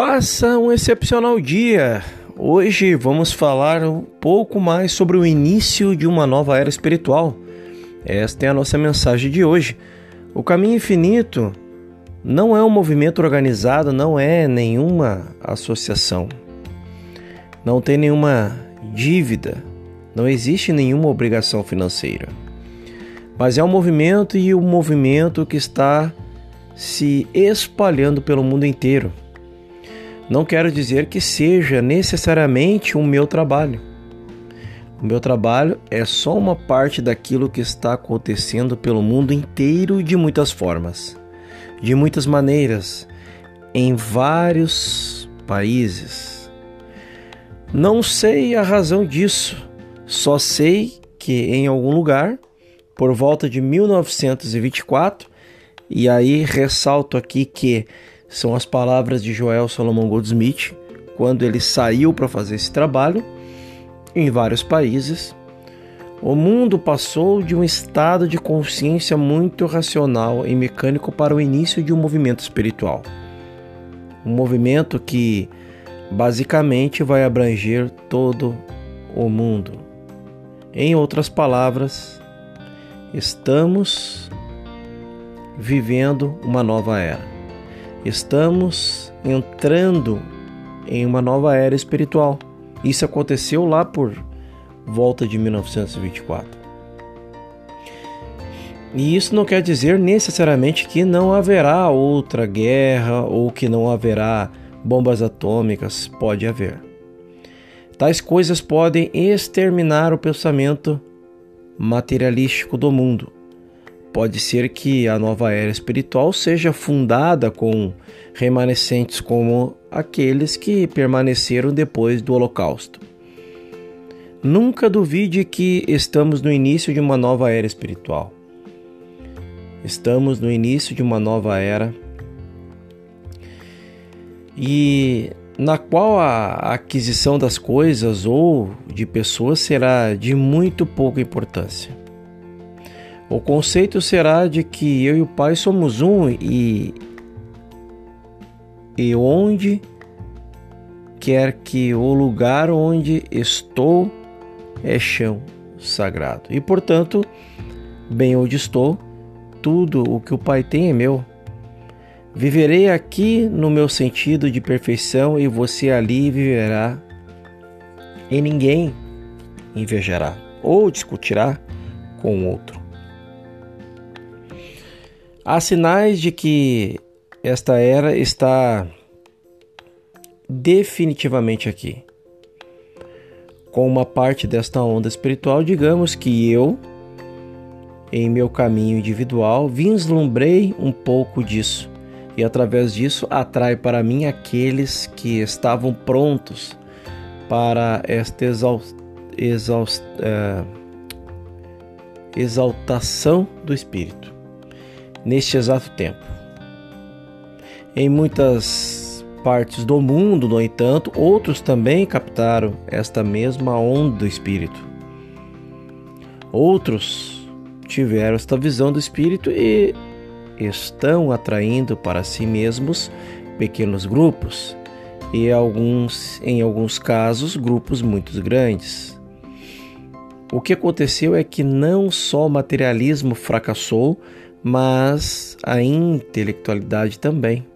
Faça um excepcional dia. Hoje vamos falar um pouco mais sobre o início de uma nova era espiritual. Esta é a nossa mensagem de hoje. O caminho infinito não é um movimento organizado, não é nenhuma associação. Não tem nenhuma dívida, não existe nenhuma obrigação financeira. Mas é um movimento e o um movimento que está se espalhando pelo mundo inteiro. Não quero dizer que seja necessariamente o meu trabalho. O meu trabalho é só uma parte daquilo que está acontecendo pelo mundo inteiro de muitas formas, de muitas maneiras, em vários países. Não sei a razão disso, só sei que em algum lugar, por volta de 1924, e aí ressalto aqui que são as palavras de Joel Salomão Goldsmith quando ele saiu para fazer esse trabalho em vários países. O mundo passou de um estado de consciência muito racional e mecânico para o início de um movimento espiritual. Um movimento que basicamente vai abranger todo o mundo. Em outras palavras, estamos vivendo uma nova era. Estamos entrando em uma nova era espiritual. Isso aconteceu lá por volta de 1924. E isso não quer dizer necessariamente que não haverá outra guerra ou que não haverá bombas atômicas. Pode haver. Tais coisas podem exterminar o pensamento materialístico do mundo Pode ser que a nova era espiritual seja fundada com remanescentes como aqueles que permaneceram depois do Holocausto. Nunca duvide que estamos no início de uma nova era espiritual. Estamos no início de uma nova era e na qual a aquisição das coisas ou de pessoas será de muito pouca importância. O conceito será de que eu e o Pai somos um e e onde quer que o lugar onde estou é chão sagrado. E portanto, bem onde estou, tudo o que o Pai tem é meu. Viverei aqui no meu sentido de perfeição e você ali viverá e ninguém invejará ou discutirá com outro. Há sinais de que esta era está definitivamente aqui. Com uma parte desta onda espiritual, digamos que eu, em meu caminho individual, vislumbrei um pouco disso e através disso atrai para mim aqueles que estavam prontos para esta exaust, exaust, uh, exaltação do Espírito neste exato tempo. Em muitas partes do mundo, no entanto, outros também captaram esta mesma onda do Espírito. Outros tiveram esta visão do Espírito e estão atraindo para si mesmos pequenos grupos e alguns, em alguns casos, grupos muito grandes. O que aconteceu é que não só o materialismo fracassou, mas a intelectualidade também.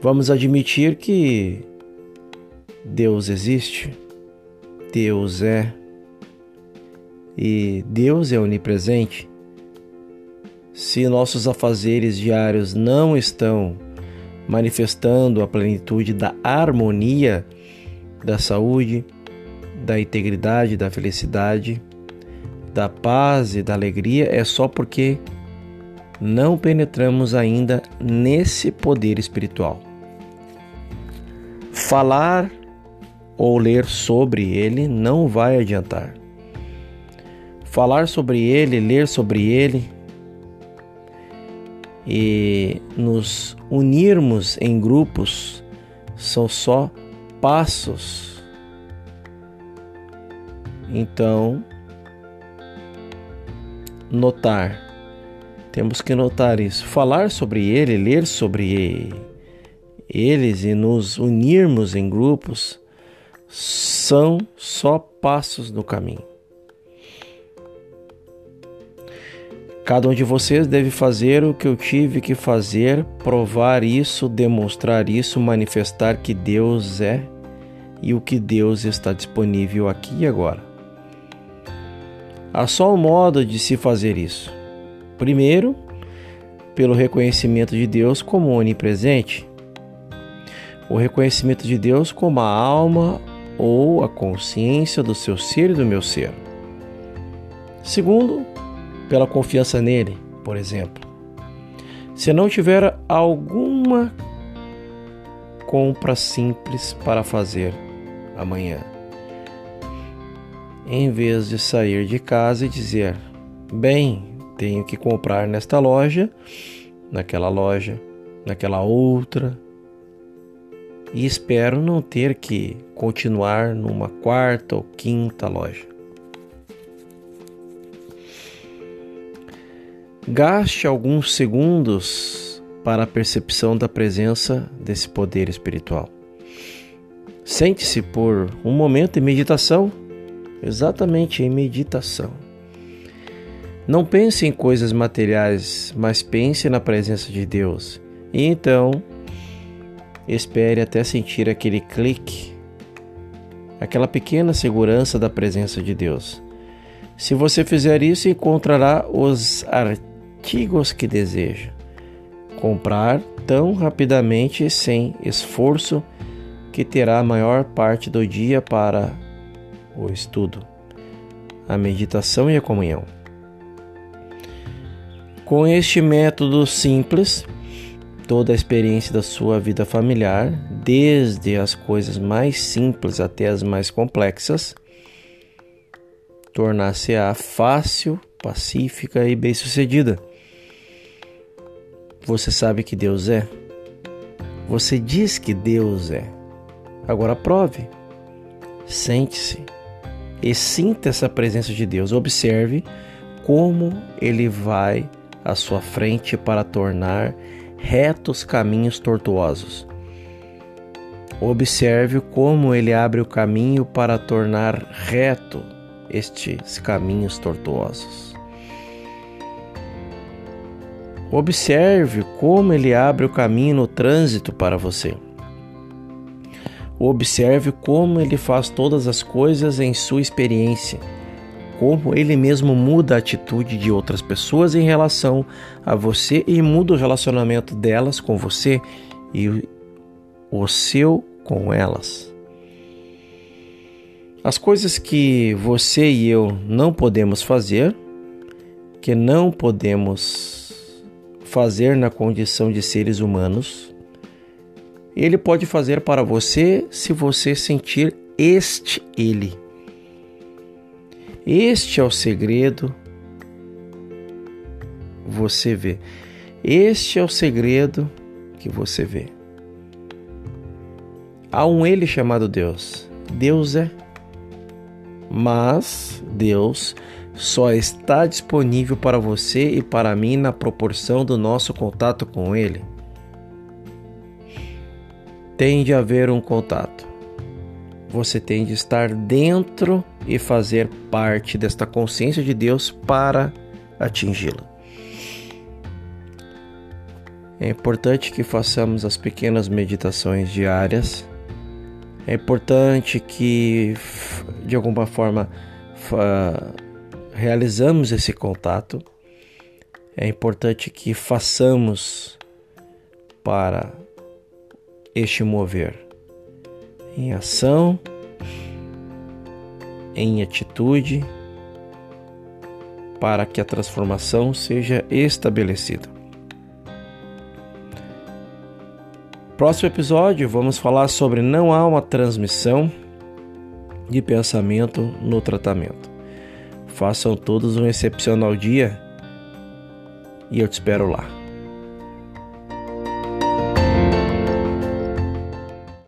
Vamos admitir que Deus existe, Deus é, e Deus é onipresente. Se nossos afazeres diários não estão manifestando a plenitude da harmonia, da saúde, da integridade, da felicidade, da paz e da alegria é só porque não penetramos ainda nesse poder espiritual. Falar ou ler sobre ele não vai adiantar. Falar sobre ele, ler sobre ele e nos unirmos em grupos são só passos. Então, notar. Temos que notar isso. Falar sobre ele, ler sobre ele eles e nos unirmos em grupos são só passos no caminho. Cada um de vocês deve fazer o que eu tive que fazer, provar isso, demonstrar isso, manifestar que Deus é e o que Deus está disponível aqui e agora. Há só um modo de se fazer isso. Primeiro, pelo reconhecimento de Deus como onipresente, o reconhecimento de Deus como a alma ou a consciência do seu ser e do meu ser. Segundo, pela confiança nele, por exemplo. Se não tiver alguma compra simples para fazer amanhã, em vez de sair de casa e dizer: Bem, tenho que comprar nesta loja, naquela loja, naquela outra, e espero não ter que continuar numa quarta ou quinta loja. Gaste alguns segundos para a percepção da presença desse poder espiritual. Sente-se por um momento em meditação, exatamente em meditação. Não pense em coisas materiais, mas pense na presença de Deus. E então, espere até sentir aquele clique, aquela pequena segurança da presença de Deus. Se você fizer isso, encontrará os artigos que deseja comprar tão rapidamente sem esforço que terá a maior parte do dia para o estudo, a meditação e a comunhão. Com este método simples, toda a experiência da sua vida familiar, desde as coisas mais simples até as mais complexas, tornar-se-á fácil, pacífica e bem-sucedida. Você sabe que Deus é? Você diz que Deus é. Agora prove. Sente-se e sinta essa presença de Deus. Observe como ele vai à sua frente para tornar retos caminhos tortuosos. Observe como ele abre o caminho para tornar reto estes caminhos tortuosos. Observe como ele abre o caminho no trânsito para você. Observe como ele faz todas as coisas em sua experiência, como ele mesmo muda a atitude de outras pessoas em relação a você e muda o relacionamento delas com você e o seu com elas. As coisas que você e eu não podemos fazer, que não podemos fazer na condição de seres humanos, ele pode fazer para você se você sentir este ele. Este é o segredo. Você vê. Este é o segredo que você vê. Há um ele chamado Deus. Deus é. Mas Deus só está disponível para você e para mim na proporção do nosso contato com Ele. Tem de haver um contato. Você tem de estar dentro e fazer parte desta consciência de Deus para atingi-la. É importante que façamos as pequenas meditações diárias. É importante que, de alguma forma, realizamos esse contato, é importante que façamos para este mover em ação, em atitude, para que a transformação seja estabelecida. Próximo episódio, vamos falar sobre não há uma transmissão de pensamento no tratamento. Façam todos um excepcional dia e eu te espero lá.